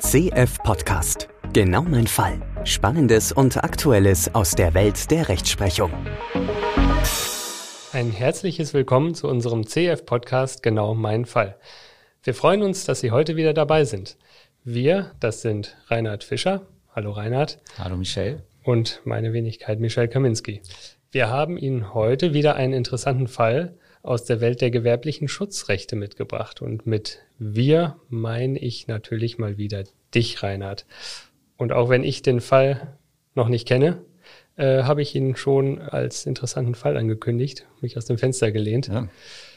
CF Podcast. Genau mein Fall. Spannendes und Aktuelles aus der Welt der Rechtsprechung. Ein herzliches Willkommen zu unserem CF Podcast Genau mein Fall. Wir freuen uns, dass Sie heute wieder dabei sind. Wir, das sind Reinhard Fischer. Hallo Reinhard. Hallo Michelle. Und meine Wenigkeit Michelle Kaminski. Wir haben Ihnen heute wieder einen interessanten Fall aus der Welt der gewerblichen Schutzrechte mitgebracht. Und mit wir meine ich natürlich mal wieder dich, Reinhard. Und auch wenn ich den Fall noch nicht kenne, äh, habe ich ihn schon als interessanten Fall angekündigt, mich aus dem Fenster gelehnt. Ja.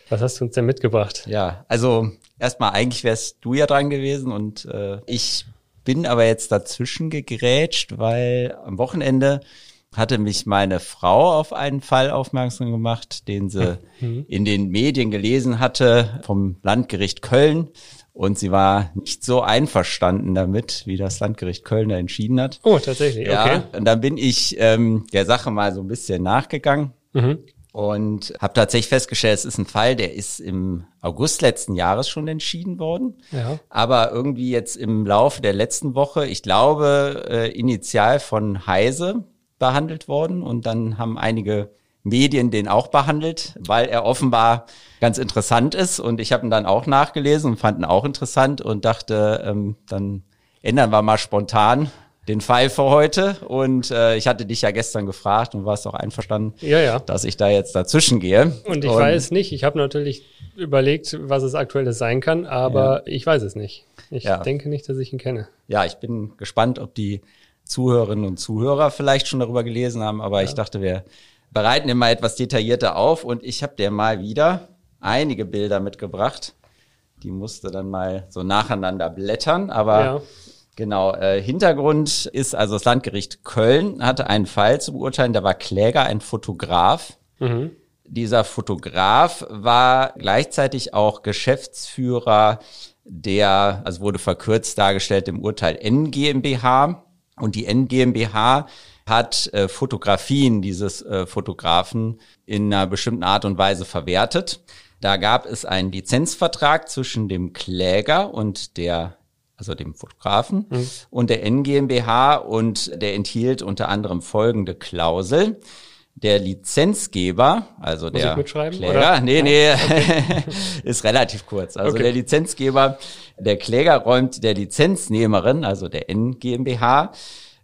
Was hast du uns denn mitgebracht? Ja, also erstmal eigentlich wärst du ja dran gewesen und äh, ich bin aber jetzt dazwischen gegrätscht, weil am Wochenende hatte mich meine Frau auf einen Fall aufmerksam gemacht, den sie mhm. in den Medien gelesen hatte vom Landgericht Köln. Und sie war nicht so einverstanden damit, wie das Landgericht Köln da entschieden hat. Oh, tatsächlich, ja, okay. Und dann bin ich ähm, der Sache mal so ein bisschen nachgegangen. Mhm. Und habe tatsächlich festgestellt, es ist ein Fall, der ist im August letzten Jahres schon entschieden worden. Ja. Aber irgendwie jetzt im Laufe der letzten Woche, ich glaube, äh, initial von Heise, behandelt worden und dann haben einige Medien den auch behandelt, weil er offenbar ganz interessant ist und ich habe ihn dann auch nachgelesen und fand ihn auch interessant und dachte, ähm, dann ändern wir mal spontan den Fall für heute und äh, ich hatte dich ja gestern gefragt und warst auch einverstanden, ja, ja. dass ich da jetzt dazwischen gehe. Und ich und, weiß nicht, ich habe natürlich überlegt, was es aktuelles sein kann, aber ja. ich weiß es nicht. Ich denke nicht, dass ich ihn kenne. Ja, ich bin gespannt, ob die Zuhörerinnen und Zuhörer vielleicht schon darüber gelesen haben, aber ja. ich dachte, wir bereiten immer etwas detaillierter auf und ich habe dir mal wieder einige Bilder mitgebracht. Die musste dann mal so nacheinander blättern, aber ja. genau, äh, Hintergrund ist also das Landgericht Köln hatte einen Fall zu beurteilen, da war Kläger ein Fotograf. Mhm. Dieser Fotograf war gleichzeitig auch Geschäftsführer der, also wurde verkürzt dargestellt im Urteil N GmbH. Und die NGmbH hat äh, Fotografien dieses äh, Fotografen in einer bestimmten Art und Weise verwertet. Da gab es einen Lizenzvertrag zwischen dem Kläger und der also dem Fotografen mhm. und der NGmbH und der enthielt unter anderem folgende Klausel. Der Lizenzgeber, also Muss der Kläger, oder? nee, nee, okay. ist relativ kurz. Also okay. der Lizenzgeber, der Kläger räumt der Lizenznehmerin, also der N GmbH,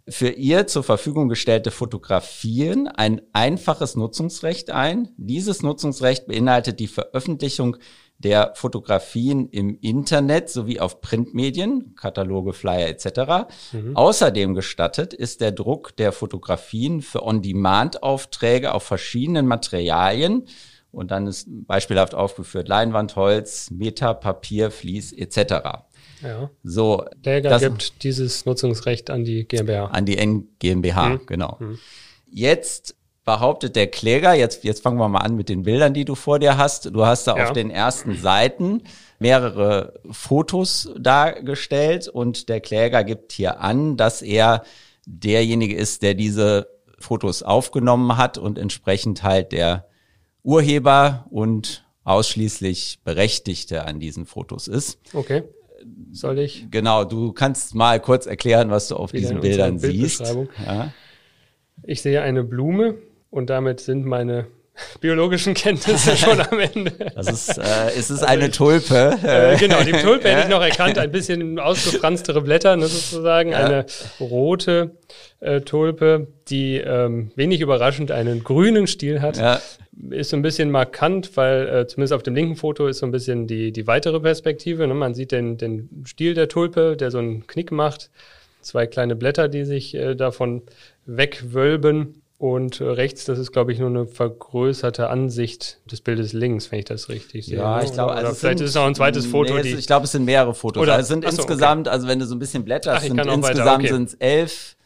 für ihr zur Verfügung gestellte Fotografien ein einfaches Nutzungsrecht ein. Dieses Nutzungsrecht beinhaltet die Veröffentlichung der Fotografien im Internet sowie auf Printmedien, Kataloge, Flyer etc. Mhm. Außerdem gestattet ist der Druck der Fotografien für On-Demand-Aufträge auf verschiedenen Materialien und dann ist beispielhaft aufgeführt Leinwand, Holz, Meta, Papier, Vlies etc. Ja. So, Kläger das, gibt dieses Nutzungsrecht an die GmbH. An die N GmbH, mhm. genau. Mhm. Jetzt behauptet der Kläger, jetzt, jetzt fangen wir mal an mit den Bildern, die du vor dir hast. Du hast da ja. auf den ersten Seiten mehrere Fotos dargestellt und der Kläger gibt hier an, dass er derjenige ist, der diese Fotos aufgenommen hat und entsprechend halt der Urheber und ausschließlich Berechtigte an diesen Fotos ist. Okay. Soll ich? Genau, du kannst mal kurz erklären, was du auf diesen Bildern siehst. Ja. Ich sehe eine Blume, und damit sind meine biologischen Kenntnisse schon am Ende. Das ist, äh, es ist eine Tulpe. Äh, genau, die Tulpe hätte ich noch erkannt, ein bisschen ausgefranstere Blätter, ne, sozusagen, ja. eine rote äh, Tulpe, die ähm, wenig überraschend einen grünen Stiel hat. Ja. Ist so ein bisschen markant, weil äh, zumindest auf dem linken Foto ist so ein bisschen die, die weitere Perspektive. Ne? Man sieht den, den Stiel der Tulpe, der so einen Knick macht. Zwei kleine Blätter, die sich äh, davon wegwölben. Und äh, rechts, das ist, glaube ich, nur eine vergrößerte Ansicht des Bildes links, wenn ich das richtig sehe. Ja, ich glaube, also vielleicht sind, ist es auch ein zweites Foto. Nee, ich glaube, es sind mehrere Fotos. Oder, also es sind so, insgesamt, okay. also wenn du so ein bisschen blätterst, sind insgesamt okay. sind es elf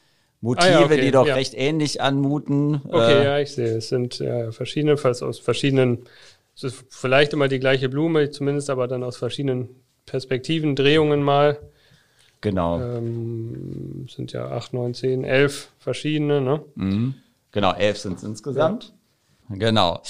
Motive, ah, ja, okay. die doch ja. recht ähnlich anmuten. Okay, äh, ja, ich sehe. Es sind ja, verschiedene, aus verschiedenen, es ist vielleicht immer die gleiche Blume, zumindest aber dann aus verschiedenen Perspektiven, Drehungen mal. Genau. Ähm, sind ja acht, neun, zehn, elf verschiedene, ne? Mhm. Genau, elf sind es insgesamt. Ja. Genau.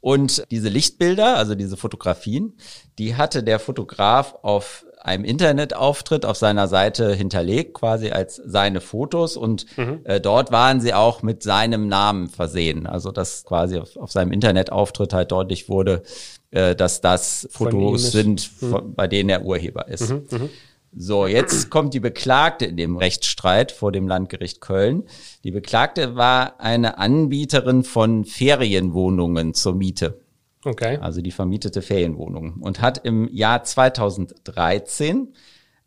Und diese Lichtbilder, also diese Fotografien, die hatte der Fotograf auf einem Internetauftritt auf seiner Seite hinterlegt, quasi als seine Fotos und mhm. äh, dort waren sie auch mit seinem Namen versehen. Also dass quasi auf, auf seinem Internetauftritt halt deutlich wurde, äh, dass das Fotos sind, mhm. von, bei denen er Urheber ist. Mhm, mhm. So, jetzt kommt die Beklagte in dem Rechtsstreit vor dem Landgericht Köln. Die Beklagte war eine Anbieterin von Ferienwohnungen zur Miete. Okay. Also die vermietete Ferienwohnung und hat im Jahr 2013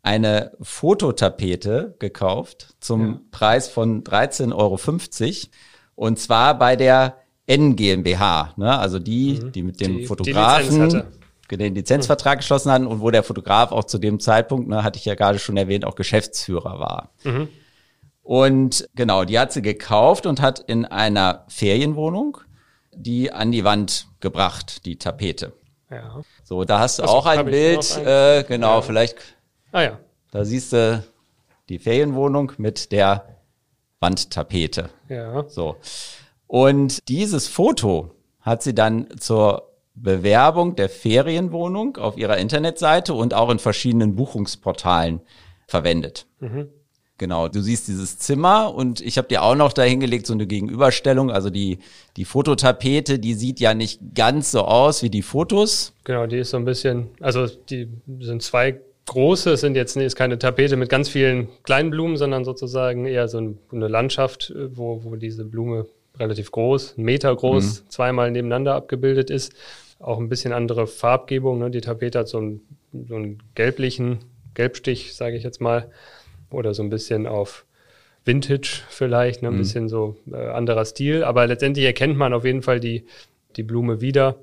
eine Fototapete gekauft zum ja. Preis von 13,50 Euro und zwar bei der N GmbH, ne? also die, mhm. die mit dem die, Fotografen die den Lizenzvertrag geschlossen hatten und wo der Fotograf auch zu dem Zeitpunkt, ne, hatte ich ja gerade schon erwähnt, auch Geschäftsführer war. Mhm. Und genau, die hat sie gekauft und hat in einer Ferienwohnung die an die Wand gebracht, die Tapete. Ja. So, da hast du das auch ein Bild, ein, äh, genau, ja. vielleicht. Ah ja. Da siehst du die Ferienwohnung mit der Wandtapete. Ja. So. Und dieses Foto hat sie dann zur Bewerbung der Ferienwohnung auf ihrer Internetseite und auch in verschiedenen Buchungsportalen verwendet. Mhm. Genau, du siehst dieses Zimmer und ich habe dir auch noch dahingelegt so eine Gegenüberstellung. Also die, die Fototapete, die sieht ja nicht ganz so aus wie die Fotos. Genau, die ist so ein bisschen, also die sind zwei große, es sind jetzt ist keine Tapete mit ganz vielen kleinen Blumen, sondern sozusagen eher so eine Landschaft, wo, wo diese Blume relativ groß, einen Meter groß, mhm. zweimal nebeneinander abgebildet ist auch ein bisschen andere Farbgebung. Ne? Die Tapete hat so einen, so einen gelblichen Gelbstich, sage ich jetzt mal, oder so ein bisschen auf Vintage vielleicht, ne? ein mhm. bisschen so äh, anderer Stil. Aber letztendlich erkennt man auf jeden Fall die, die Blume wieder,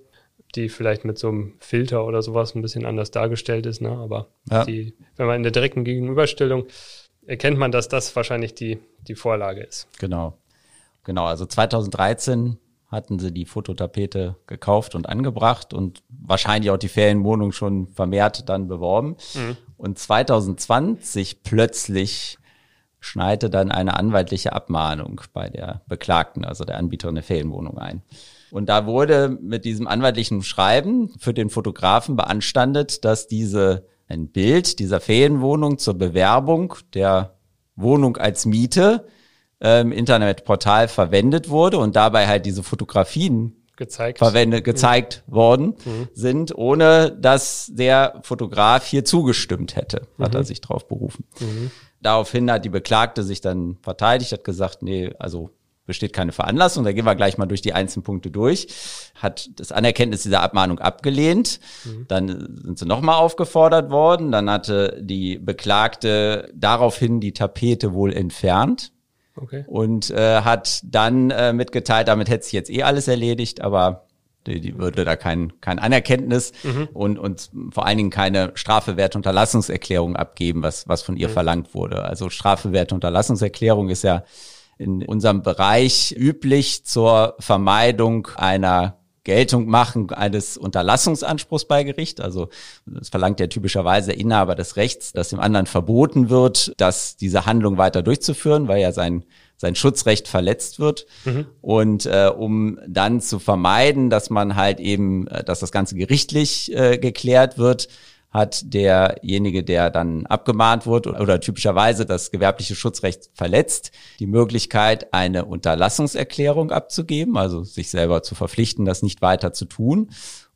die vielleicht mit so einem Filter oder sowas ein bisschen anders dargestellt ist. Ne? Aber ja. die, wenn man in der direkten Gegenüberstellung erkennt man, dass das wahrscheinlich die, die Vorlage ist. Genau. Genau, also 2013 hatten sie die Fototapete gekauft und angebracht und wahrscheinlich auch die Ferienwohnung schon vermehrt dann beworben. Mhm. Und 2020 plötzlich schneite dann eine anwaltliche Abmahnung bei der Beklagten, also der Anbieterin der Ferienwohnung ein. Und da wurde mit diesem anwaltlichen Schreiben für den Fotografen beanstandet, dass diese ein Bild dieser Ferienwohnung zur Bewerbung der Wohnung als Miete ähm, Internetportal verwendet wurde und dabei halt diese Fotografien gezeigt, verwendet, gezeigt mhm. worden mhm. sind, ohne dass der Fotograf hier zugestimmt hätte, hat mhm. er sich drauf berufen. Mhm. Daraufhin hat die Beklagte sich dann verteidigt, hat gesagt, nee, also besteht keine Veranlassung. Da gehen wir gleich mal durch die einzelnen Punkte durch. Hat das Anerkenntnis dieser Abmahnung abgelehnt. Mhm. Dann sind sie nochmal aufgefordert worden. Dann hatte die Beklagte daraufhin die Tapete wohl entfernt. Okay. Und äh, hat dann äh, mitgeteilt, damit hätte sich jetzt eh alles erledigt, aber die, die würde da kein, kein Anerkenntnis mhm. und, und vor allen Dingen keine strafbewährte Unterlassungserklärung abgeben, was, was von ihr mhm. verlangt wurde. Also strafbewährte Unterlassungserklärung ist ja in unserem Bereich üblich zur Vermeidung einer Geltung machen eines Unterlassungsanspruchs bei Gericht. Also es verlangt ja typischerweise der Inhaber des Rechts, dass dem anderen verboten wird, dass diese Handlung weiter durchzuführen, weil ja sein sein Schutzrecht verletzt wird. Mhm. Und äh, um dann zu vermeiden, dass man halt eben, äh, dass das Ganze gerichtlich äh, geklärt wird, hat derjenige, der dann abgemahnt wurde oder typischerweise das gewerbliche Schutzrecht verletzt, die Möglichkeit, eine Unterlassungserklärung abzugeben, also sich selber zu verpflichten, das nicht weiter zu tun.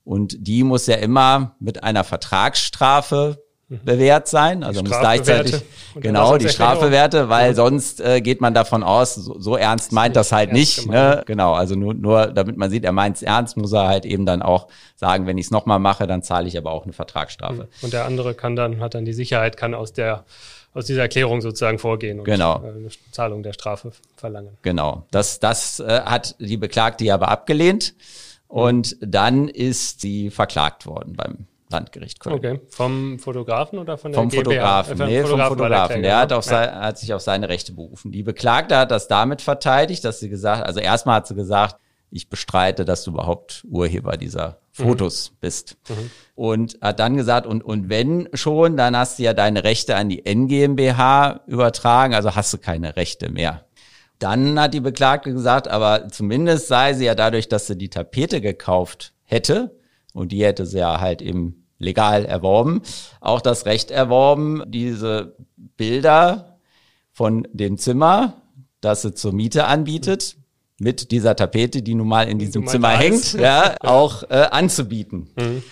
Und die muss ja immer mit einer Vertragsstrafe. Bewährt sein. Also muss gleichzeitig genau die Strafewerte, weil ja. sonst äh, geht man davon aus, so, so ernst meint das halt nicht. Ne? Genau, also nur, nur damit man sieht, er meint es ernst, muss er halt eben dann auch sagen, wenn ich es nochmal mache, dann zahle ich aber auch eine Vertragsstrafe. Mhm. Und der andere kann dann, hat dann die Sicherheit, kann aus der aus dieser Erklärung sozusagen vorgehen und genau. Äh, eine Zahlung der Strafe verlangen. Genau, das, das äh, hat die Beklagte aber abgelehnt und dann ist sie verklagt worden beim Landgericht Köln. Okay, vom Fotografen oder von der Vom GmbH? Fotografen, äh, nee, vom Fotografen. Der, hat, auf ja. sein, hat sich auf seine Rechte berufen. Die Beklagte hat das damit verteidigt, dass sie gesagt, also erstmal hat sie gesagt, ich bestreite, dass du überhaupt Urheber dieser Fotos mhm. bist. Mhm. Und hat dann gesagt, und, und wenn schon, dann hast du ja deine Rechte an die NGMBH übertragen, also hast du keine Rechte mehr. Dann hat die Beklagte gesagt, aber zumindest sei sie ja dadurch, dass sie die Tapete gekauft hätte, und die hätte sie ja halt im legal erworben, auch das Recht erworben, diese Bilder von dem Zimmer, das sie zur Miete anbietet, mit dieser Tapete, die nun mal in diesem Zimmer hängt, ja, auch äh, anzubieten. Mhm.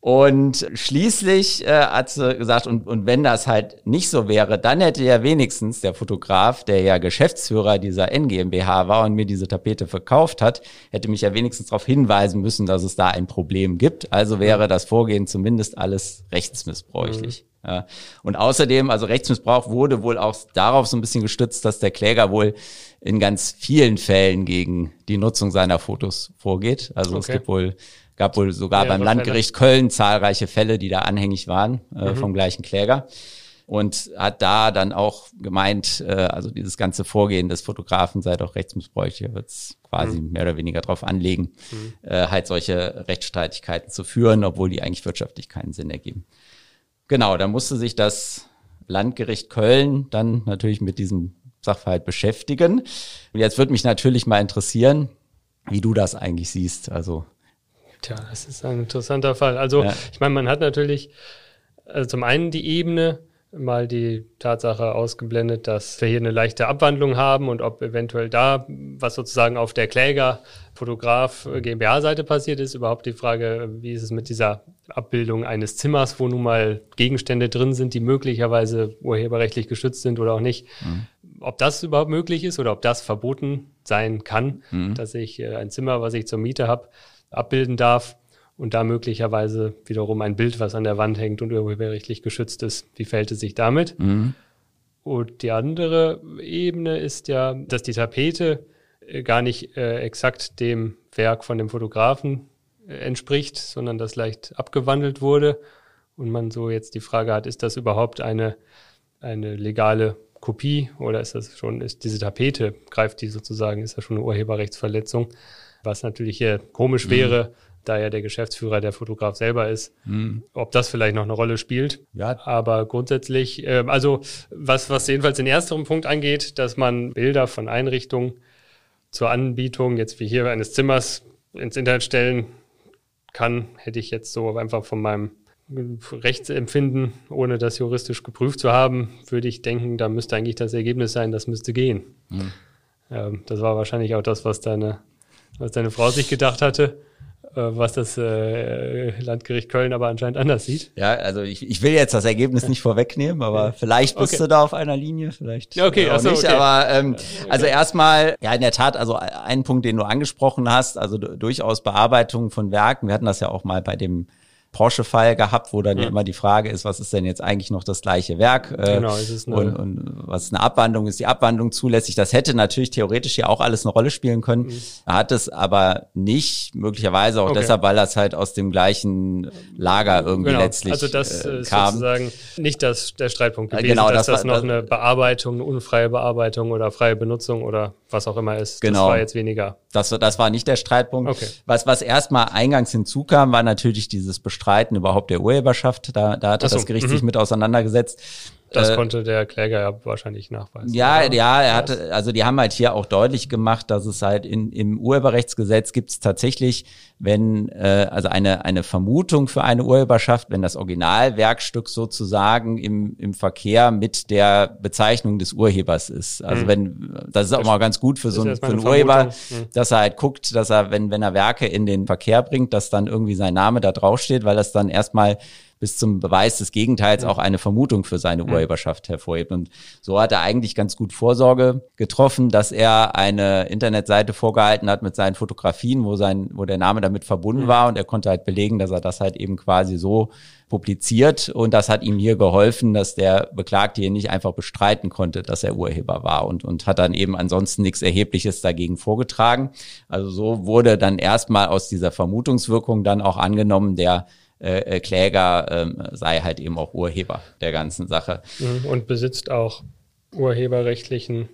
Und schließlich äh, hat sie gesagt, und, und wenn das halt nicht so wäre, dann hätte ja wenigstens der Fotograf, der ja Geschäftsführer dieser NGMBH war und mir diese Tapete verkauft hat, hätte mich ja wenigstens darauf hinweisen müssen, dass es da ein Problem gibt. Also wäre das Vorgehen zumindest alles rechtsmissbräuchlich. Mhm. Ja. Und außerdem, also Rechtsmissbrauch wurde wohl auch darauf so ein bisschen gestützt, dass der Kläger wohl in ganz vielen Fällen gegen die Nutzung seiner Fotos vorgeht. Also okay. es gibt wohl gab wohl sogar ja, beim Landgericht Fälle. Köln zahlreiche Fälle, die da anhängig waren äh, mhm. vom gleichen Kläger. Und hat da dann auch gemeint, äh, also dieses ganze Vorgehen des Fotografen sei doch rechtsmissbräuchlich, er wird es quasi mhm. mehr oder weniger darauf anlegen, mhm. äh, halt solche Rechtsstreitigkeiten zu führen, obwohl die eigentlich wirtschaftlich keinen Sinn ergeben. Genau, da musste sich das Landgericht Köln dann natürlich mit diesem Sachverhalt beschäftigen. Und jetzt würde mich natürlich mal interessieren, wie du das eigentlich siehst. Also Tja, das ist ein interessanter Fall. Also, ja. ich meine, man hat natürlich also zum einen die Ebene, mal die Tatsache ausgeblendet, dass wir hier eine leichte Abwandlung haben und ob eventuell da, was sozusagen auf der Kläger, Fotograf, äh, GmbH-Seite passiert ist, überhaupt die Frage, wie ist es mit dieser Abbildung eines Zimmers, wo nun mal Gegenstände drin sind, die möglicherweise urheberrechtlich geschützt sind oder auch nicht. Mhm. Ob das überhaupt möglich ist oder ob das verboten sein kann, mhm. dass ich äh, ein Zimmer, was ich zur Miete habe, abbilden darf und da möglicherweise wiederum ein Bild, was an der Wand hängt und urheberrechtlich geschützt ist. Wie fällt es sich damit? Mhm. Und die andere Ebene ist ja, dass die Tapete äh, gar nicht äh, exakt dem Werk von dem Fotografen äh, entspricht, sondern das leicht abgewandelt wurde. Und man so jetzt die Frage hat, ist das überhaupt eine, eine legale Kopie oder ist das schon, ist diese Tapete, greift die sozusagen, ist das schon eine Urheberrechtsverletzung? Was natürlich hier komisch mhm. wäre, da ja der Geschäftsführer der Fotograf selber ist, mhm. ob das vielleicht noch eine Rolle spielt. Ja. Aber grundsätzlich, äh, also was, was jedenfalls den ersten Punkt angeht, dass man Bilder von Einrichtungen zur Anbietung, jetzt wie hier eines Zimmers, ins Internet stellen kann, hätte ich jetzt so einfach von meinem Rechtsempfinden, ohne das juristisch geprüft zu haben, würde ich denken, da müsste eigentlich das Ergebnis sein, das müsste gehen. Mhm. Ähm, das war wahrscheinlich auch das, was deine was deine Frau sich gedacht hatte, äh, was das äh, Landgericht Köln aber anscheinend anders sieht. Ja, also ich, ich will jetzt das Ergebnis nicht vorwegnehmen, aber vielleicht bist okay. du da auf einer Linie, vielleicht ja, okay, auch achso, nicht. Okay. Aber ähm, also erstmal, ja in der Tat, also ein Punkt, den du angesprochen hast, also durchaus Bearbeitung von Werken. Wir hatten das ja auch mal bei dem Porsche-Fall gehabt, wo dann ja. immer die Frage ist, was ist denn jetzt eigentlich noch das gleiche Werk? Äh, genau, ist es eine und, und was ist eine Abwandlung? Ist die Abwandlung zulässig? Das hätte natürlich theoretisch ja auch alles eine Rolle spielen können, mhm. hat es aber nicht, möglicherweise auch okay. deshalb, weil das halt aus dem gleichen Lager irgendwie genau. letztlich Also das äh, ist sozusagen nicht das, der Streitpunkt gewesen, genau, dass das, das noch das, eine Bearbeitung, eine unfreie Bearbeitung oder freie Benutzung oder was auch immer ist. Genau. Das war jetzt weniger. Das, das war nicht der Streitpunkt. Okay. Was, was erstmal eingangs hinzukam, war natürlich dieses Bestreiten überhaupt der Urheberschaft. Da, da hatte so, das Gericht sich mhm. mit auseinandergesetzt. Das äh, konnte der Kläger ja wahrscheinlich nachweisen. Ja, oder? ja, er hatte, also die haben halt hier auch deutlich gemacht, dass es halt in, im Urheberrechtsgesetz gibt es tatsächlich, wenn, äh, also eine, eine Vermutung für eine Urheberschaft, wenn das Originalwerkstück sozusagen im, im Verkehr mit der Bezeichnung des Urhebers ist. Also mhm. wenn, das ist auch mal ganz gut für so einen, für einen Urheber, mhm. dass er halt guckt, dass er, wenn, wenn er Werke in den Verkehr bringt, dass dann irgendwie sein Name da draufsteht, weil das dann erstmal bis zum Beweis des Gegenteils auch eine Vermutung für seine Urheberschaft hervorhebt. Und so hat er eigentlich ganz gut Vorsorge getroffen, dass er eine Internetseite vorgehalten hat mit seinen Fotografien, wo sein, wo der Name damit verbunden war. Und er konnte halt belegen, dass er das halt eben quasi so publiziert. Und das hat ihm hier geholfen, dass der Beklagte hier nicht einfach bestreiten konnte, dass er Urheber war und, und hat dann eben ansonsten nichts Erhebliches dagegen vorgetragen. Also so wurde dann erstmal aus dieser Vermutungswirkung dann auch angenommen, der äh, äh, Kläger ähm, sei halt eben auch Urheber der ganzen Sache. Mhm. Und besitzt auch urheberrechtlichen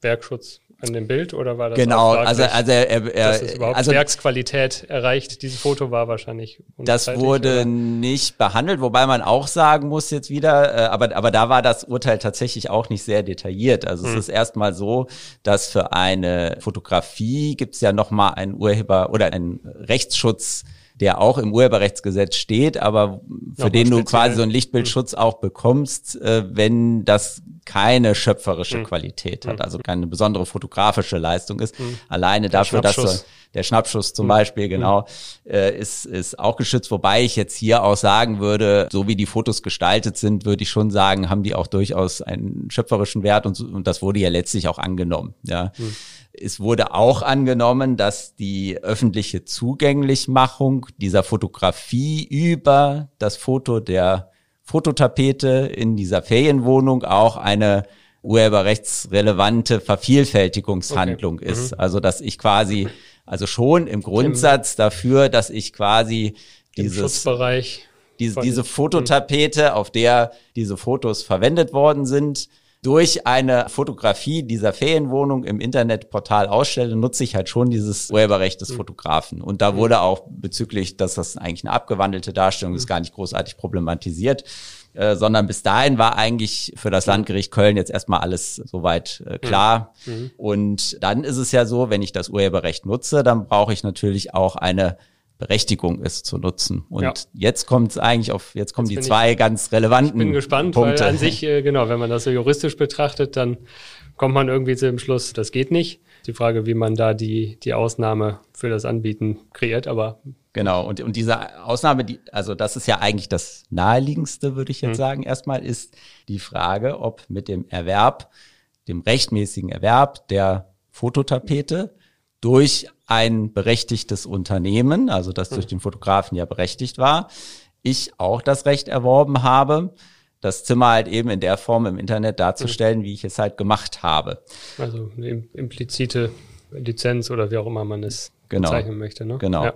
Werkschutz an dem Bild oder war das genau also also er, er, dass es überhaupt also, Werksqualität erreicht dieses Foto war wahrscheinlich das wurde oder? nicht behandelt wobei man auch sagen muss jetzt wieder äh, aber aber da war das Urteil tatsächlich auch nicht sehr detailliert also hm. es ist erstmal so dass für eine Fotografie gibt es ja noch mal einen Urheber oder einen Rechtsschutz der auch im Urheberrechtsgesetz steht, aber für den du quasi so einen Lichtbildschutz auch bekommst, äh, wenn das keine schöpferische mhm. Qualität hat, also keine besondere fotografische Leistung ist. Mhm. Alleine der dafür, dass du, der Schnappschuss zum mhm. Beispiel, genau, äh, ist, ist auch geschützt. Wobei ich jetzt hier auch sagen würde, so wie die Fotos gestaltet sind, würde ich schon sagen, haben die auch durchaus einen schöpferischen Wert und, und das wurde ja letztlich auch angenommen. Ja. Mhm. Es wurde auch angenommen, dass die öffentliche Zugänglichmachung dieser Fotografie über das Foto der Fototapete in dieser Ferienwohnung auch eine urheberrechtsrelevante Vervielfältigungshandlung okay. ist. Mhm. Also dass ich quasi, also schon im Grundsatz dafür, dass ich quasi dieses Schutzbereich diese, diese Fototapete, auf der diese Fotos verwendet worden sind, durch eine Fotografie dieser Ferienwohnung im Internetportal ausstelle, nutze ich halt schon dieses Urheberrecht des mhm. Fotografen. Und da wurde auch bezüglich, dass das eigentlich eine abgewandelte Darstellung ist, mhm. gar nicht großartig problematisiert. Äh, sondern bis dahin war eigentlich für das Landgericht Köln jetzt erstmal alles soweit äh, klar. Mhm. Und dann ist es ja so, wenn ich das Urheberrecht nutze, dann brauche ich natürlich auch eine Berechtigung ist zu nutzen. Und ja. jetzt kommt es eigentlich auf, jetzt kommen jetzt die zwei ich, ganz relevanten Ich bin gespannt, Punkte. weil an sich, äh, genau, wenn man das so juristisch betrachtet, dann kommt man irgendwie zu dem Schluss, das geht nicht. Die Frage, wie man da die, die Ausnahme für das Anbieten kreiert, aber Genau, und, und diese Ausnahme, die, also das ist ja eigentlich das naheliegendste, würde ich jetzt mhm. sagen, erstmal ist die Frage, ob mit dem Erwerb, dem rechtmäßigen Erwerb der Fototapete durch ein berechtigtes Unternehmen, also das durch hm. den Fotografen ja berechtigt war, ich auch das Recht erworben habe, das Zimmer halt eben in der Form im Internet darzustellen, hm. wie ich es halt gemacht habe. Also eine implizite Lizenz oder wie auch immer man es genau. bezeichnen möchte. Ne? Genau. Ja.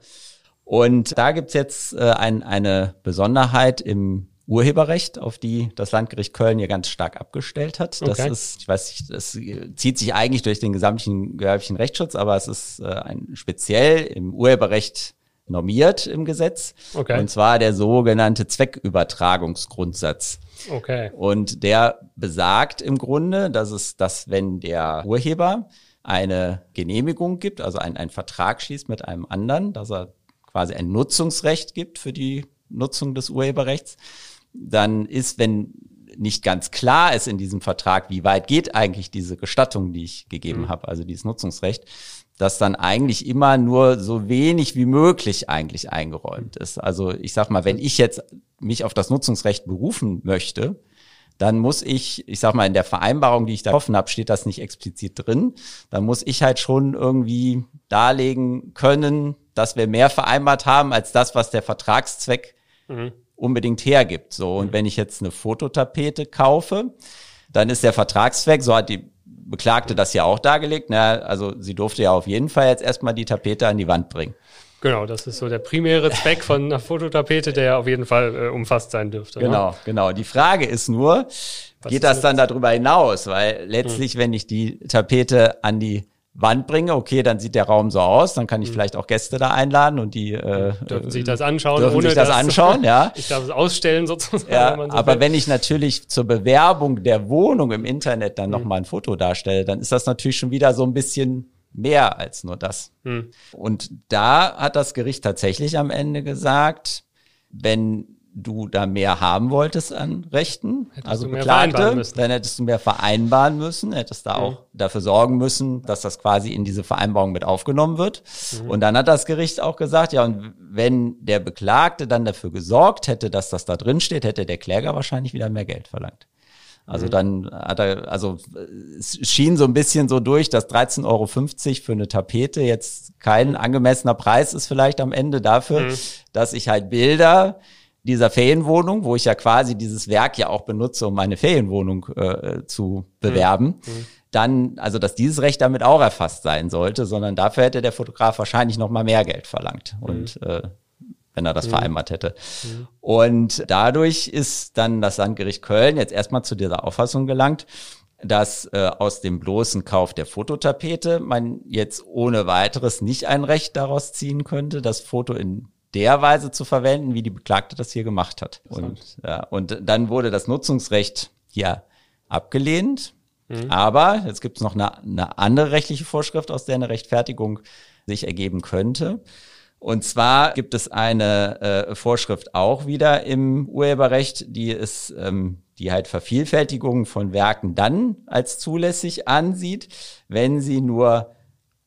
Und da gibt's jetzt äh, ein, eine Besonderheit im Urheberrecht, auf die das Landgericht Köln hier ganz stark abgestellt hat. Das okay. ist, ich weiß nicht, das zieht sich eigentlich durch den gesamten gewerblichen Rechtsschutz, aber es ist äh, ein speziell im Urheberrecht normiert im Gesetz. Okay. Und zwar der sogenannte Zweckübertragungsgrundsatz. Okay. Und der besagt im Grunde, dass es, dass wenn der Urheber eine Genehmigung gibt, also ein, einen Vertrag schließt mit einem anderen, dass er quasi ein Nutzungsrecht gibt für die Nutzung des Urheberrechts, dann ist, wenn nicht ganz klar ist in diesem Vertrag, wie weit geht eigentlich diese Gestattung, die ich gegeben mhm. habe, also dieses Nutzungsrecht, dass dann eigentlich immer nur so wenig wie möglich eigentlich eingeräumt ist. Also ich sag mal, wenn ich jetzt mich auf das Nutzungsrecht berufen möchte, dann muss ich, ich sag mal, in der Vereinbarung, die ich da getroffen habe, steht das nicht explizit drin. Dann muss ich halt schon irgendwie darlegen können, dass wir mehr vereinbart haben als das, was der Vertragszweck mhm unbedingt hergibt. So, und mhm. wenn ich jetzt eine Fototapete kaufe, dann ist der Vertragszweck, so hat die Beklagte das ja auch dargelegt, na, also sie durfte ja auf jeden Fall jetzt erstmal die Tapete an die Wand bringen. Genau, das ist so der primäre Zweck von einer Fototapete, der ja auf jeden Fall äh, umfasst sein dürfte. Ne? Genau, ne? genau. Die Frage ist nur, Was geht ist das dann darüber hinaus? Weil letztlich, hm. wenn ich die Tapete an die Wand bringe, okay, dann sieht der Raum so aus, dann kann ich mhm. vielleicht auch Gäste da einladen und die äh, dürfen sich das anschauen, dürfen ohne sich das, das anschauen, ja. Ich darf es ausstellen sozusagen. Ja, wenn so aber will. wenn ich natürlich zur Bewerbung der Wohnung im Internet dann mhm. nochmal ein Foto darstelle, dann ist das natürlich schon wieder so ein bisschen mehr als nur das. Mhm. Und da hat das Gericht tatsächlich am Ende gesagt, wenn du da mehr haben wolltest an Rechten, hättest also Beklagte, dann hättest du mehr vereinbaren müssen, hättest da mhm. auch dafür sorgen müssen, dass das quasi in diese Vereinbarung mit aufgenommen wird. Mhm. Und dann hat das Gericht auch gesagt, ja, und wenn der Beklagte dann dafür gesorgt hätte, dass das da drin steht, hätte der Kläger wahrscheinlich wieder mehr Geld verlangt. Also mhm. dann hat er, also es schien so ein bisschen so durch, dass 13,50 Euro für eine Tapete jetzt kein angemessener Preis ist vielleicht am Ende dafür, mhm. dass ich halt Bilder dieser Ferienwohnung, wo ich ja quasi dieses Werk ja auch benutze, um meine Ferienwohnung äh, zu bewerben, mhm. mhm. dann, also dass dieses Recht damit auch erfasst sein sollte, sondern dafür hätte der Fotograf wahrscheinlich noch mal mehr Geld verlangt mhm. und äh, wenn er das mhm. vereinbart hätte. Mhm. Und dadurch ist dann das Landgericht Köln jetzt erstmal zu dieser Auffassung gelangt, dass äh, aus dem bloßen Kauf der Fototapete man jetzt ohne weiteres nicht ein Recht daraus ziehen könnte, das Foto in der Weise zu verwenden, wie die Beklagte das hier gemacht hat. Und, ja, und dann wurde das Nutzungsrecht hier abgelehnt. Mhm. Aber jetzt gibt es noch eine, eine andere rechtliche Vorschrift, aus der eine Rechtfertigung sich ergeben könnte. Und zwar gibt es eine äh, Vorschrift auch wieder im Urheberrecht, die ist, ähm, die halt Vervielfältigung von Werken dann als zulässig ansieht, wenn sie nur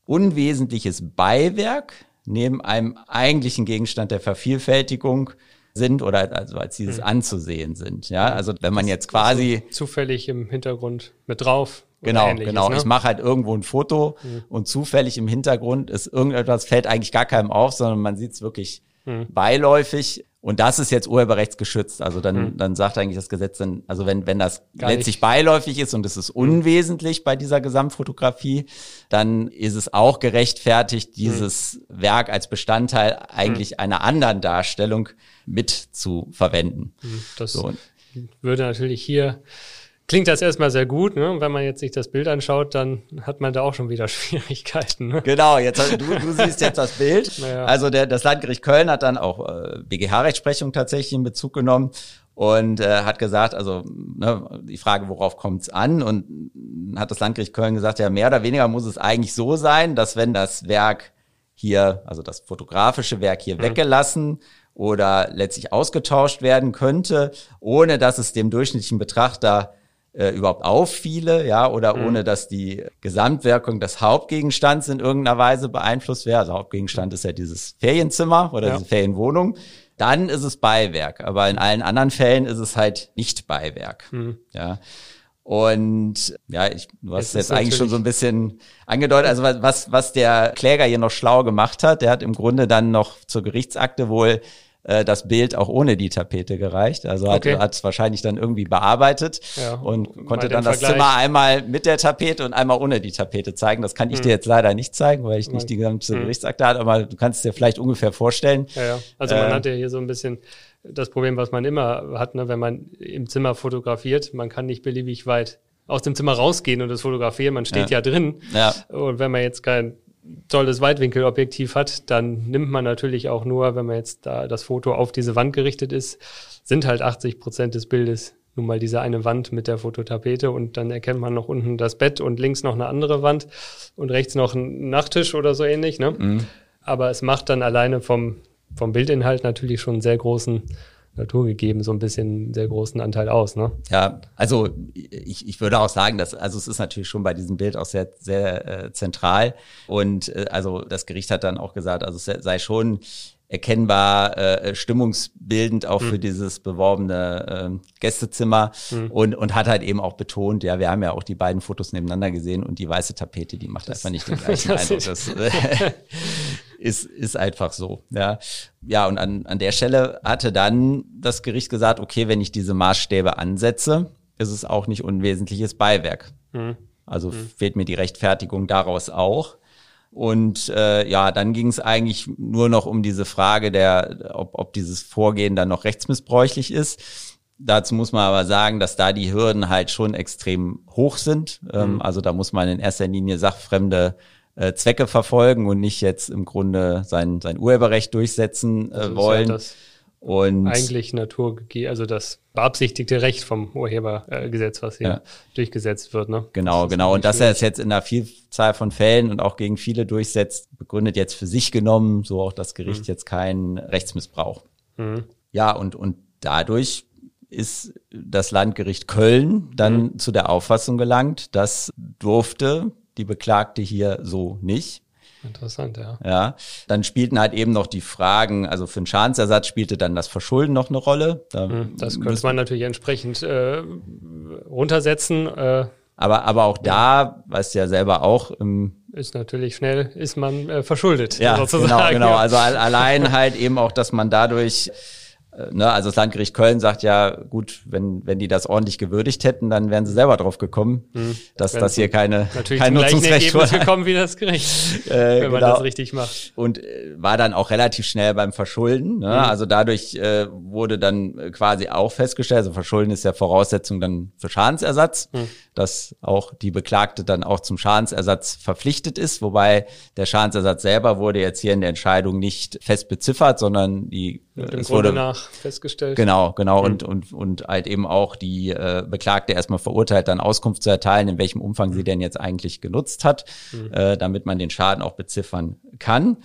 unwesentliches Beiwerk neben einem eigentlichen Gegenstand der Vervielfältigung sind oder also als dieses hm. anzusehen sind. Ja, also wenn man jetzt quasi zufällig im Hintergrund mit drauf. Genau, genau. Ne? Ich mache halt irgendwo ein Foto mhm. und zufällig im Hintergrund ist irgendetwas, fällt eigentlich gar keinem auf, sondern man sieht es wirklich mhm. beiläufig. Und das ist jetzt urheberrechtsgeschützt. Also dann, mhm. dann sagt eigentlich das Gesetz dann, also wenn, wenn das Gar letztlich nicht. beiläufig ist und es ist mhm. unwesentlich bei dieser Gesamtfotografie, dann ist es auch gerechtfertigt, dieses mhm. Werk als Bestandteil eigentlich mhm. einer anderen Darstellung mit zu verwenden. Mhm. Das so. würde natürlich hier klingt das erstmal sehr gut. Ne? wenn man jetzt sich das Bild anschaut, dann hat man da auch schon wieder Schwierigkeiten. Ne? Genau, jetzt du, du siehst jetzt das Bild. Naja. Also der, das Landgericht Köln hat dann auch äh, BGH-Rechtsprechung tatsächlich in Bezug genommen und äh, hat gesagt, also ne, die Frage, worauf kommt es an? Und hat das Landgericht Köln gesagt, ja, mehr oder weniger muss es eigentlich so sein, dass wenn das Werk hier, also das fotografische Werk hier mhm. weggelassen oder letztlich ausgetauscht werden könnte, ohne dass es dem durchschnittlichen Betrachter äh, überhaupt auffiele, ja, oder mhm. ohne dass die Gesamtwirkung des Hauptgegenstands in irgendeiner Weise beeinflusst wäre. Also Hauptgegenstand ist ja dieses Ferienzimmer oder ja. diese Ferienwohnung. Dann ist es Beiwerk, aber in allen anderen Fällen ist es halt nicht Beiwerk. Mhm. Ja. Und ja, ich, du hast es jetzt eigentlich schon so ein bisschen angedeutet. Also was, was der Kläger hier noch schlau gemacht hat, der hat im Grunde dann noch zur Gerichtsakte wohl äh, das Bild auch ohne die Tapete gereicht. Also hat okay. es wahrscheinlich dann irgendwie bearbeitet ja, und konnte dann das Vergleich. Zimmer einmal mit der Tapete und einmal ohne die Tapete zeigen. Das kann ich hm. dir jetzt leider nicht zeigen, weil ich nicht die ganze hm. Gerichtsakte hatte, aber du kannst es dir vielleicht ungefähr vorstellen. Ja, ja. Also man äh, hat ja hier so ein bisschen das Problem, was man immer hat, ne, wenn man im Zimmer fotografiert, man kann nicht beliebig weit aus dem Zimmer rausgehen und das fotografieren, man steht ja, ja drin. Ja. Und wenn man jetzt kein tolles Weitwinkelobjektiv hat, dann nimmt man natürlich auch nur, wenn man jetzt da das Foto auf diese Wand gerichtet ist, sind halt 80 Prozent des Bildes nun mal diese eine Wand mit der Fototapete und dann erkennt man noch unten das Bett und links noch eine andere Wand und rechts noch ein Nachttisch oder so ähnlich. Ne? Mhm. Aber es macht dann alleine vom, vom Bildinhalt natürlich schon einen sehr großen Natur gegeben so ein bisschen sehr großen Anteil aus, ne? Ja, also ich, ich würde auch sagen, dass, also es ist natürlich schon bei diesem Bild auch sehr, sehr äh, zentral. Und äh, also das Gericht hat dann auch gesagt, also es sei schon erkennbar äh, stimmungsbildend auch mhm. für dieses beworbene äh, Gästezimmer mhm. und, und hat halt eben auch betont, ja, wir haben ja auch die beiden Fotos nebeneinander gesehen und die weiße Tapete, die macht das, einfach nicht den gleichen Eindruck. Das äh, ist, ist einfach so. Ja, ja und an, an der Stelle hatte dann das Gericht gesagt, okay, wenn ich diese Maßstäbe ansetze, ist es auch nicht unwesentliches Beiwerk. Mhm. Also mhm. fehlt mir die Rechtfertigung daraus auch. Und äh, ja, dann ging es eigentlich nur noch um diese Frage der, ob, ob dieses Vorgehen dann noch rechtsmissbräuchlich ist. Dazu muss man aber sagen, dass da die Hürden halt schon extrem hoch sind. Ähm, mhm. also da muss man in erster Linie sachfremde äh, Zwecke verfolgen und nicht jetzt im Grunde sein, sein Urheberrecht durchsetzen äh, wollen. Ja und eigentlich naturgegeben, also das beabsichtigte Recht vom Urhebergesetz, was hier ja. durchgesetzt wird. Ne? Genau, genau. Und dass er es jetzt in einer Vielzahl von Fällen und auch gegen viele durchsetzt, begründet jetzt für sich genommen, so auch das Gericht mhm. jetzt keinen Rechtsmissbrauch. Mhm. Ja, und, und dadurch ist das Landgericht Köln dann mhm. zu der Auffassung gelangt, das durfte die Beklagte hier so nicht. Interessant, ja. Ja, dann spielten halt eben noch die Fragen, also für den Schadensersatz spielte dann das Verschulden noch eine Rolle. Da hm, das könnte man natürlich entsprechend äh, runtersetzen. Äh, aber, aber auch da, weißt du ja selber auch, im ist natürlich schnell, ist man äh, verschuldet. Ja, sozusagen. genau, genau. Also allein halt eben auch, dass man dadurch ne, also das Landgericht Köln sagt ja, gut, wenn, wenn die das ordentlich gewürdigt hätten, dann wären sie selber drauf gekommen, mhm. dass das hier keine, natürlich kein Nutzungsrecht war. gekommen wie das Gericht, äh, wenn man genau. das richtig macht. Und äh, war dann auch relativ schnell beim Verschulden. Ne? Mhm. Also dadurch äh, wurde dann quasi auch festgestellt, also Verschulden ist ja Voraussetzung dann für Schadensersatz, mhm. dass auch die Beklagte dann auch zum Schadensersatz verpflichtet ist, wobei der Schadensersatz selber wurde jetzt hier in der Entscheidung nicht fest beziffert, sondern die es wurde nach festgestellt. Genau, genau. Mhm. Und, und, und halt eben auch die äh, Beklagte erstmal verurteilt, dann Auskunft zu erteilen, in welchem Umfang mhm. sie denn jetzt eigentlich genutzt hat, mhm. äh, damit man den Schaden auch beziffern kann.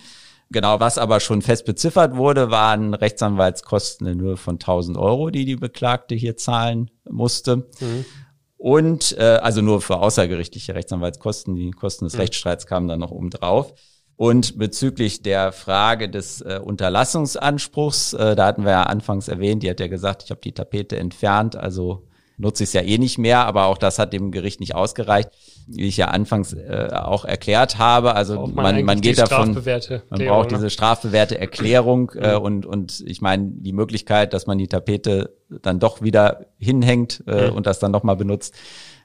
Genau, was aber schon fest beziffert wurde, waren Rechtsanwaltskosten in Höhe von 1000 Euro, die die Beklagte hier zahlen musste. Mhm. Und äh, also nur für außergerichtliche Rechtsanwaltskosten, die Kosten des mhm. Rechtsstreits kamen dann noch oben drauf. Und bezüglich der Frage des äh, Unterlassungsanspruchs, äh, da hatten wir ja anfangs erwähnt, die hat ja gesagt, ich habe die Tapete entfernt, also nutze ich es ja eh nicht mehr, aber auch das hat dem Gericht nicht ausgereicht, wie ich ja anfangs äh, auch erklärt habe. Also man, man, man geht davon, man braucht ne? diese strafbewährte Erklärung äh, und und ich meine die Möglichkeit, dass man die Tapete dann doch wieder hinhängt äh, mhm. und das dann noch mal benutzt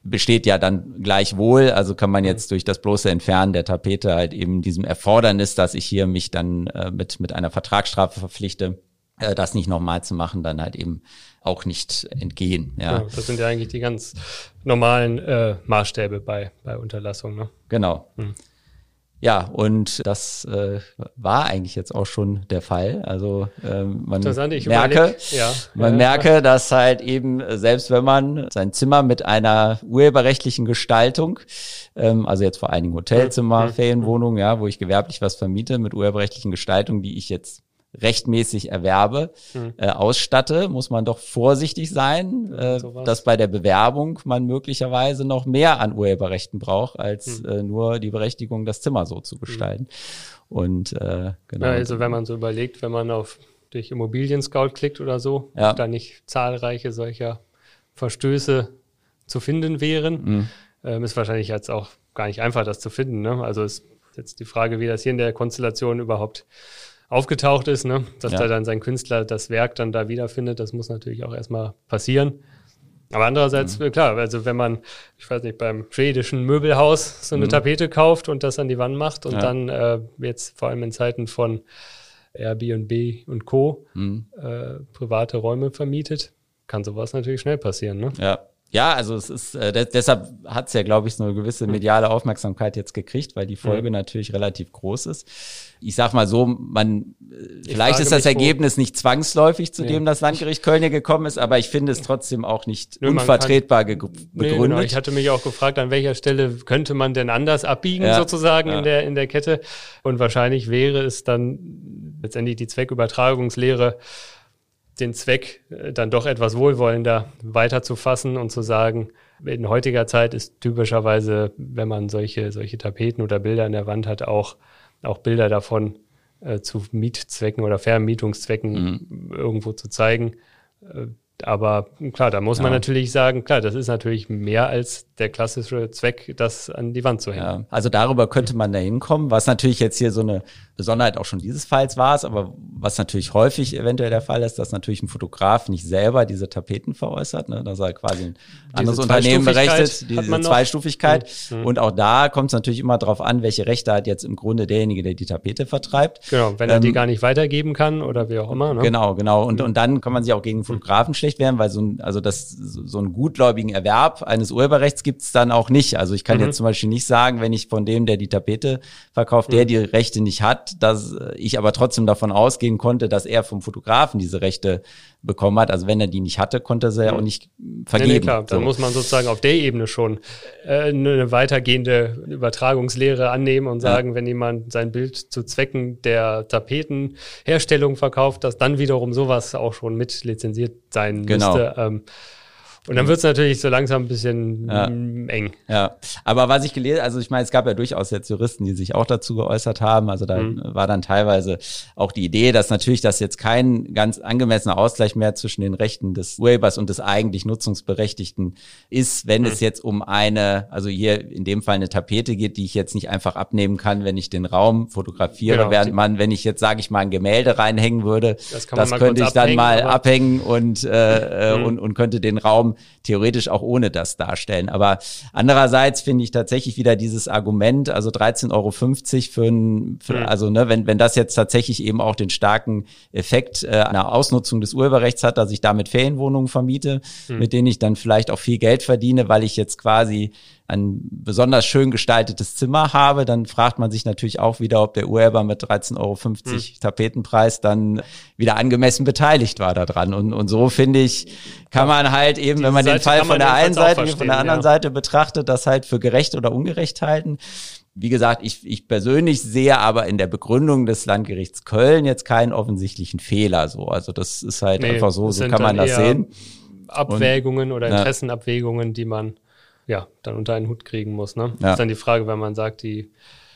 besteht ja dann gleichwohl. Also kann man jetzt durch das bloße Entfernen der Tapete halt eben diesem Erfordernis, dass ich hier mich dann äh, mit, mit einer Vertragsstrafe verpflichte, äh, das nicht nochmal zu machen, dann halt eben auch nicht entgehen. Ja. ja. das sind ja eigentlich die ganz normalen äh, Maßstäbe bei, bei Unterlassung. Ne? Genau. Hm. Ja, und das äh, war eigentlich jetzt auch schon der Fall. Also ähm, man merke, ja, man ja. merke, dass halt eben selbst wenn man sein Zimmer mit einer urheberrechtlichen Gestaltung, ähm, also jetzt vor allen Dingen Hotelzimmer, mhm. Ferienwohnung, ja, wo ich gewerblich was vermiete mit urheberrechtlichen Gestaltung, die ich jetzt rechtmäßig erwerbe, hm. äh, ausstatte, muss man doch vorsichtig sein, äh, dass bei der Bewerbung man möglicherweise noch mehr an Urheberrechten braucht, als hm. äh, nur die Berechtigung, das Zimmer so zu gestalten. Hm. Und äh, genau. Ja, also wenn man so überlegt, wenn man auf durch Immobilien Scout klickt oder so, ja. da nicht zahlreiche solcher Verstöße zu finden wären, hm. ähm, ist wahrscheinlich jetzt auch gar nicht einfach, das zu finden. Ne? Also ist jetzt die Frage, wie das hier in der Konstellation überhaupt aufgetaucht ist, ne? dass ja. da dann sein Künstler das Werk dann da wiederfindet, das muss natürlich auch erstmal passieren. Aber andererseits, mhm. klar, also wenn man, ich weiß nicht, beim schwedischen Möbelhaus so eine mhm. Tapete kauft und das an die Wand macht und ja. dann äh, jetzt vor allem in Zeiten von Airbnb und Co. Mhm. Äh, private Räume vermietet, kann sowas natürlich schnell passieren. Ne? Ja. Ja, also es ist, äh, deshalb hat es ja, glaube ich, so eine gewisse mediale Aufmerksamkeit jetzt gekriegt, weil die Folge mhm. natürlich relativ groß ist. Ich sag mal so, man, äh, ich vielleicht ist das Ergebnis nicht zwangsläufig, zu ja. dem das Landgericht Köln hier gekommen ist, aber ich finde es trotzdem auch nicht Nö, unvertretbar kann, begründet. Nee, genau. Ich hatte mich auch gefragt, an welcher Stelle könnte man denn anders abbiegen, ja. sozusagen ja. in der, in der Kette. Und wahrscheinlich wäre es dann letztendlich die Zweckübertragungslehre, den Zweck äh, dann doch etwas wohlwollender weiterzufassen und zu sagen, in heutiger Zeit ist typischerweise, wenn man solche, solche Tapeten oder Bilder an der Wand hat, auch, auch Bilder davon äh, zu Mietzwecken oder Vermietungszwecken mhm. irgendwo zu zeigen. Äh, aber klar, da muss ja. man natürlich sagen, klar, das ist natürlich mehr als der klassische Zweck, das an die Wand zu hängen. Ja, also darüber könnte man da hinkommen, was natürlich jetzt hier so eine Besonderheit auch schon dieses Falls war es, aber was natürlich häufig eventuell der Fall ist, dass natürlich ein Fotograf nicht selber diese Tapeten veräußert, ne, dass er quasi ein diese anderes Unternehmen berechnet, diese Zweistufigkeit. Mhm. Und auch da kommt es natürlich immer darauf an, welche Rechte hat jetzt im Grunde derjenige, der die Tapete vertreibt. Genau, wenn er ähm, die gar nicht weitergeben kann oder wie auch immer. Ne? Genau, genau. Und, mhm. und dann kann man sich auch gegen Fotografen schlecht werden, weil so ein, also das, so einen gutgläubigen Erwerb eines Urheberrechts gibt es dann auch nicht. Also ich kann mhm. jetzt zum Beispiel nicht sagen, wenn ich von dem, der die Tapete verkauft, der mhm. die Rechte nicht hat, dass ich aber trotzdem davon ausgehen konnte, dass er vom Fotografen diese Rechte bekommen hat. Also wenn er die nicht hatte, konnte er sie ja auch nicht vergeben. Nee, nee, klar, dann muss man sozusagen auf der Ebene schon äh, eine weitergehende Übertragungslehre annehmen und sagen, ja. wenn jemand sein Bild zu Zwecken der Tapetenherstellung verkauft, dass dann wiederum sowas auch schon mit lizenziert sein genau. müsste. Ähm, und dann wird es natürlich so langsam ein bisschen ja. eng. Ja, aber was ich gelesen, also ich meine, es gab ja durchaus jetzt Juristen, die sich auch dazu geäußert haben. Also da mhm. war dann teilweise auch die Idee, dass natürlich das jetzt kein ganz angemessener Ausgleich mehr zwischen den Rechten des Urhebers und des eigentlich Nutzungsberechtigten ist, wenn mhm. es jetzt um eine, also hier in dem Fall eine Tapete geht, die ich jetzt nicht einfach abnehmen kann, wenn ich den Raum fotografiere, genau. während man, wenn ich jetzt, sage ich mal, ein Gemälde reinhängen würde, das, das könnte ich dann mal abhängen und, äh, äh, mhm. und, und könnte den Raum theoretisch auch ohne das darstellen. Aber andererseits finde ich tatsächlich wieder dieses Argument, also 13,50 Euro für ein, für, mhm. also ne, wenn, wenn das jetzt tatsächlich eben auch den starken Effekt äh, einer Ausnutzung des Urheberrechts hat, dass ich damit Ferienwohnungen vermiete, mhm. mit denen ich dann vielleicht auch viel Geld verdiene, weil ich jetzt quasi ein besonders schön gestaltetes Zimmer habe, dann fragt man sich natürlich auch wieder, ob der Urheber mit 13,50 Euro hm. Tapetenpreis dann wieder angemessen beteiligt war daran. Und, und so finde ich, kann man halt eben, Diese wenn man Seite den Fall von der einen Seite wie von der anderen ja. Seite betrachtet, das halt für gerecht oder ungerecht halten. wie gesagt, ich, ich persönlich sehe aber in der Begründung des Landgerichts Köln jetzt keinen offensichtlichen Fehler. So, also das ist halt nee, einfach so, so kann man das sehen. Abwägungen Und, oder Interessenabwägungen, die man ja dann unter einen Hut kriegen muss. Ne? Ja. Das ist dann die Frage, wenn man sagt, die,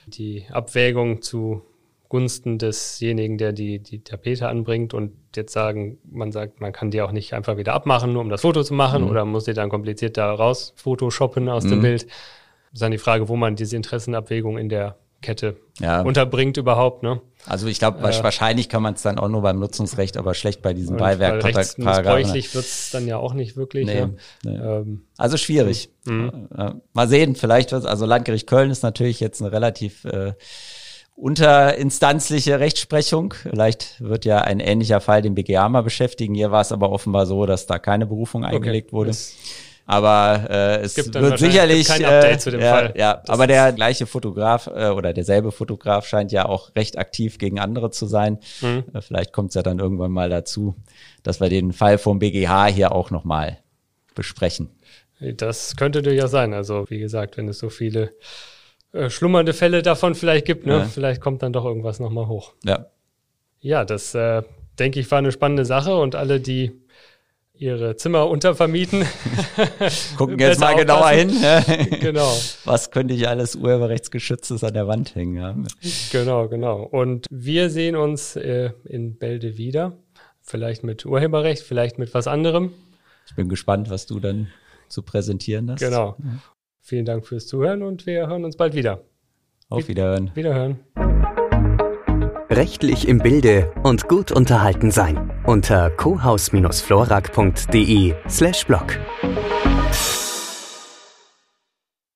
die Abwägung zu Gunsten desjenigen, der die, die Tapete anbringt und jetzt sagen, man sagt, man kann die auch nicht einfach wieder abmachen, nur um das Foto zu machen mhm. oder muss die dann kompliziert da raus photoshoppen aus mhm. dem Bild. Das ist dann die Frage, wo man diese Interessenabwägung in der Kette ja. unterbringt überhaupt. Ne? Also ich glaube, äh, wahrscheinlich kann man es dann auch nur beim Nutzungsrecht, aber schlecht bei diesen Beiwerk. Rechtsbräuchlich wird es dann ja auch nicht wirklich. Nee, ne? nee. Ähm, also schwierig. Mhm. Mal sehen, vielleicht wird also Landgericht Köln ist natürlich jetzt eine relativ äh, unterinstanzliche Rechtsprechung. Vielleicht wird ja ein ähnlicher Fall den BGA mal beschäftigen. Hier war es aber offenbar so, dass da keine Berufung eingelegt okay. wurde. Das aber äh, es gibt wird sicherlich kein Update äh, zu dem ja, Fall. Ja, das aber der gleiche Fotograf äh, oder derselbe Fotograf scheint ja auch recht aktiv gegen andere zu sein. Mhm. Äh, vielleicht kommt es ja dann irgendwann mal dazu, dass wir den Fall vom BGH hier auch noch mal besprechen. Das könnte durchaus sein. Also wie gesagt, wenn es so viele äh, schlummernde Fälle davon vielleicht gibt, ne? Ja. vielleicht kommt dann doch irgendwas noch mal hoch. Ja. Ja, das äh, denke ich war eine spannende Sache und alle, die ihre Zimmer untervermieten. Gucken jetzt mal genauer hin. genau. Was könnte ich alles Urheberrechtsgeschütztes an der Wand hängen? Genau, genau. Und wir sehen uns äh, in Bälde wieder. Vielleicht mit Urheberrecht, vielleicht mit was anderem. Ich bin gespannt, was du dann zu präsentieren hast. Genau. Ja. Vielen Dank fürs Zuhören und wir hören uns bald wieder. Auf Wiederhören. Wiederhören rechtlich im Bilde und gut unterhalten sein unter cohaus-florak.de slash blog.